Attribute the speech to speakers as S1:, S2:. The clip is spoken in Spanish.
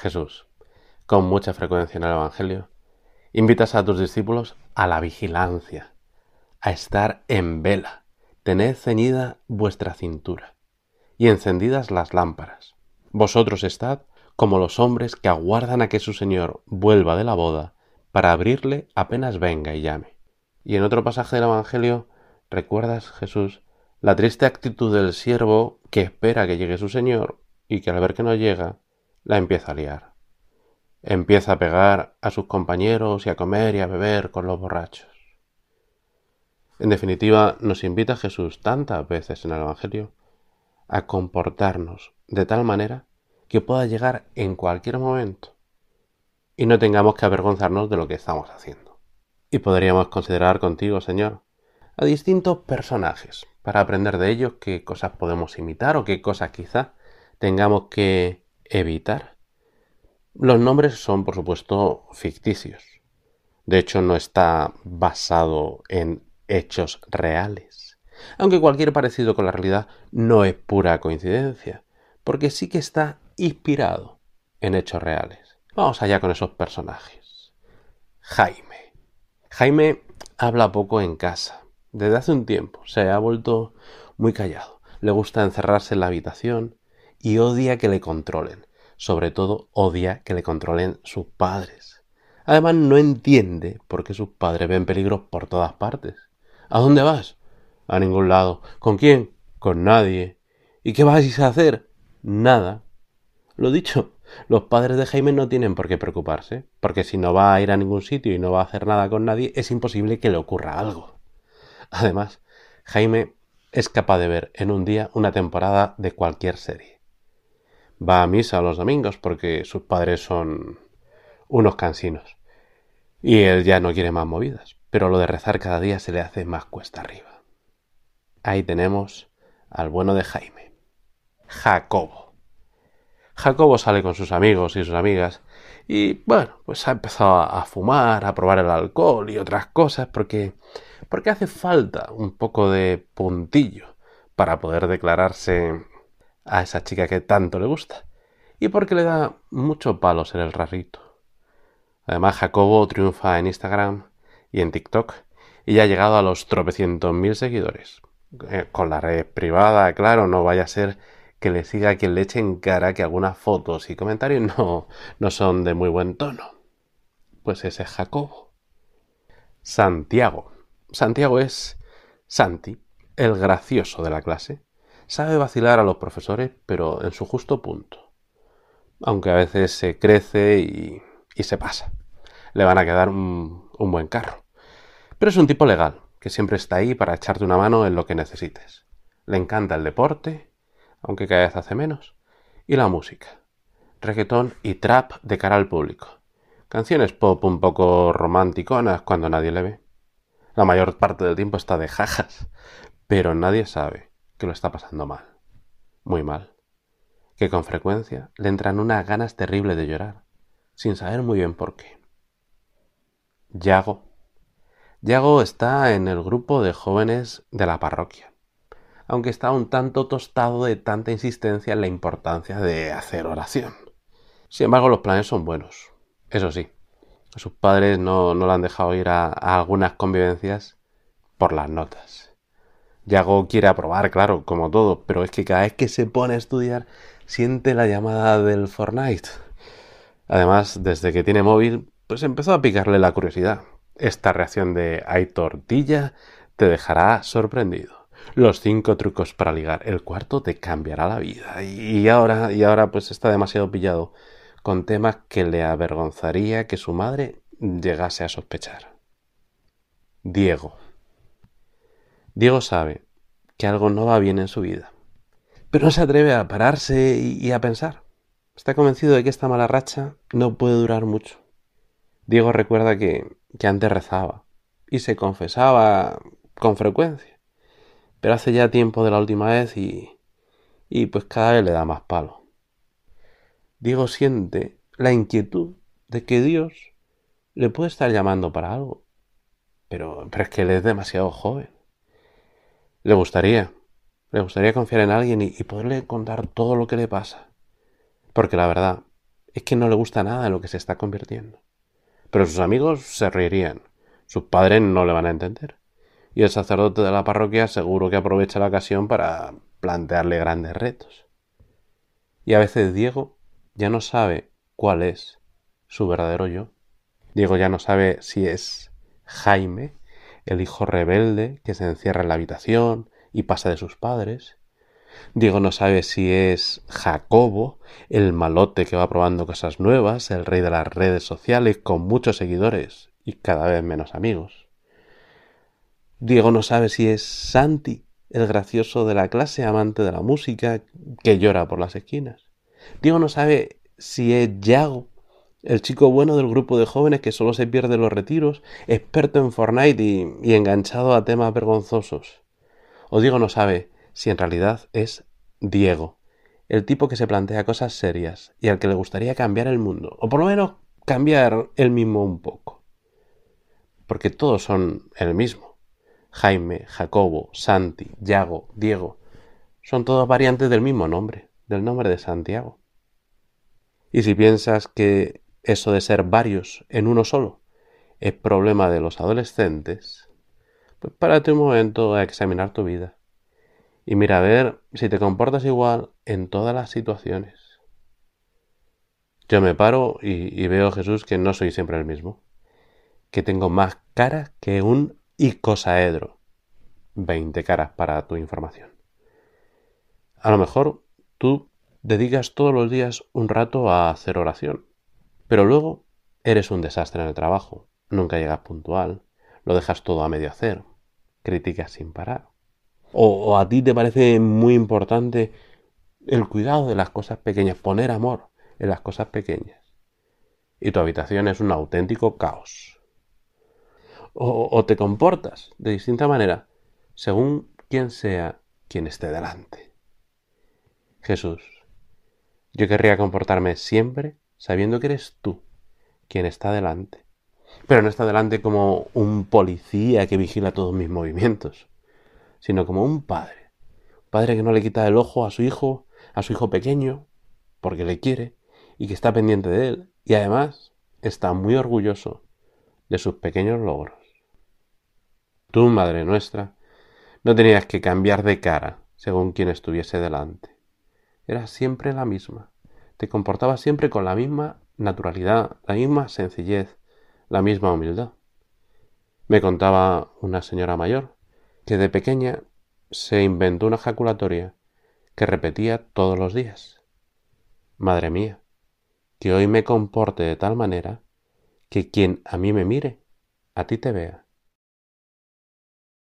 S1: Jesús, con mucha frecuencia en el Evangelio, invitas a tus discípulos a la vigilancia, a estar en vela, tened ceñida vuestra cintura y encendidas las lámparas. Vosotros estad como los hombres que aguardan a que su Señor vuelva de la boda para abrirle apenas venga y llame. Y en otro pasaje del Evangelio, recuerdas, Jesús, la triste actitud del siervo que espera que llegue su Señor y que al ver que no llega, la empieza a liar. Empieza a pegar a sus compañeros y a comer y a beber con los borrachos. En definitiva, nos invita Jesús tantas veces en el Evangelio a comportarnos de tal manera que pueda llegar en cualquier momento y no tengamos que avergonzarnos de lo que estamos haciendo. Y podríamos considerar contigo, Señor, a distintos personajes para aprender de ellos qué cosas podemos imitar o qué cosas quizá tengamos que evitar. Los nombres son, por supuesto, ficticios. De hecho, no está basado en hechos reales. Aunque cualquier parecido con la realidad no es pura coincidencia, porque sí que está inspirado en hechos reales. Vamos allá con esos personajes. Jaime. Jaime habla poco en casa. Desde hace un tiempo se ha vuelto muy callado. Le gusta encerrarse en la habitación y odia que le controlen. Sobre todo odia que le controlen sus padres. Además no entiende por qué sus padres ven peligros por todas partes. ¿A dónde vas? A ningún lado. ¿Con quién? Con nadie. ¿Y qué vas a hacer? Nada. Lo dicho, los padres de Jaime no tienen por qué preocuparse, porque si no va a ir a ningún sitio y no va a hacer nada con nadie, es imposible que le ocurra algo. Además, Jaime es capaz de ver en un día una temporada de cualquier serie. Va a misa los domingos porque sus padres son unos cansinos. Y él ya no quiere más movidas pero lo de rezar cada día se le hace más cuesta arriba. Ahí tenemos al bueno de Jaime, Jacobo. Jacobo sale con sus amigos y sus amigas y bueno, pues ha empezado a fumar, a probar el alcohol y otras cosas porque porque hace falta un poco de puntillo para poder declararse a esa chica que tanto le gusta y porque le da mucho palo ser el rarito. Además, Jacobo triunfa en Instagram y en TikTok y ha llegado a los tropecientos mil seguidores. Eh, con la red privada, claro, no vaya a ser que le siga quien le eche en cara que algunas fotos y comentarios no, no son de muy buen tono. Pues ese es Jacobo. Santiago. Santiago es Santi, el gracioso de la clase. Sabe vacilar a los profesores, pero en su justo punto. Aunque a veces se crece y, se pasa. Le van a quedar un, buen carro. Pero es un tipo legal, que siempre está ahí para echarte una mano en lo que necesites. Le encanta el deporte, aunque cada vez hace menos, y la música. Reggaetón y trap de cara al público. Canciones pop un poco romanticonas cuando nadie le ve. La mayor parte del tiempo está de jajas, pero nadie sabe que lo está pasando mal. Muy mal. Que con frecuencia le entran unas ganas terribles de llorar, sin saber muy bien por qué. Yago. Yago está en el grupo de jóvenes de la parroquia, aunque está un tanto tostado de tanta insistencia en la importancia de hacer oración. Sin embargo, los planes son buenos. Eso sí, sus padres no, no le han dejado ir a algunas convivencias por las notas. Yago quiere aprobar, claro, como todo, pero es que cada vez que se pone a estudiar siente la llamada del Fortnite. Además, desde que tiene móvil, pues empezó a picarle la curiosidad. Esta reacción de hay tortilla te dejará sorprendido. Los cinco trucos para ligar. El cuarto te cambiará la vida. Y ahora, y ahora pues está demasiado pillado con temas que le avergonzaría que su madre llegase a sospechar. Diego. Diego sabe que algo no va bien en su vida, pero no se atreve a pararse y a pensar. Está convencido de que esta mala racha no puede durar mucho. Diego recuerda que, antes rezaba y se confesaba con frecuencia, pero hace ya tiempo de la última vez y, y pues cada vez le da más palo. Diego siente la inquietud de que Dios le puede estar llamando para algo, pero, pero es que él es demasiado joven. Le gustaría, le gustaría confiar en alguien y, poderle contar todo lo que le pasa, porque la verdad es que no le gusta nada lo que se está convirtiendo. Pero sus amigos se reirían, sus padres no le van a entender. Y el sacerdote de la parroquia seguro que aprovecha la ocasión para plantearle grandes retos. Y a veces Diego ya no sabe cuál es su verdadero yo. Diego ya no sabe si es Jaime, el hijo rebelde que se encierra en la habitación y pasa de sus padres. Diego no sabe si es Jacobo, el malote que va probando cosas nuevas, el rey de las redes sociales con muchos seguidores y cada vez menos amigos. Diego no sabe si es Santi, el gracioso de la clase, amante de la música, que llora por las esquinas. Diego no sabe si es Yago, el chico bueno del grupo de jóvenes que solo se pierde los retiros, experto en Fortnite y, enganchado a temas vergonzosos. O Diego no sabe si en realidad es Diego, el tipo que se plantea cosas serias y al que le gustaría cambiar el mundo, o por lo menos cambiar él mismo un poco. Porque todos son el mismo. Jaime, Jacobo, Santi, Yago, Diego, son todos variantes del mismo nombre, del nombre de Santiago. Y si piensas que eso de ser varios en uno solo es problema de los adolescentes, pues párate un momento a examinar tu vida y mira a ver si te comportas igual en todas las situaciones. Yo me paro y, veo Jesús que no soy siempre el mismo, que tengo más cara que un icosaedro. Veinte caras para tu información. A lo mejor tú dedicas todos los días un rato a hacer oración, pero luego eres un desastre en el trabajo, nunca llegas puntual, lo dejas todo a medio hacer, criticas sin parar. O, a ti te parece muy importante el cuidado de las cosas pequeñas, poner amor en las cosas pequeñas. Y tu habitación es un auténtico caos. O, o te comportas de distinta manera según quien sea quien esté delante. Jesús, yo querría comportarme siempre sabiendo que eres tú quien está delante. Pero no está delante como un policía que vigila todos mis movimientos sino como un padre. Un padre que no le quita el ojo a su hijo, a su hijo pequeño, porque le quiere y que está pendiente de él y además está muy orgulloso de sus pequeños logros. Tú, Madre nuestra, no tenías que cambiar de cara según quien estuviese delante. Eras siempre la misma. Te comportabas siempre con la misma naturalidad, la misma sencillez, la misma humildad. Me contaba una señora mayor que de pequeña se inventó una ejaculatoria que repetía todos los días. Madre mía, que hoy me comporte de tal manera que quien a mí me mire, a ti te vea.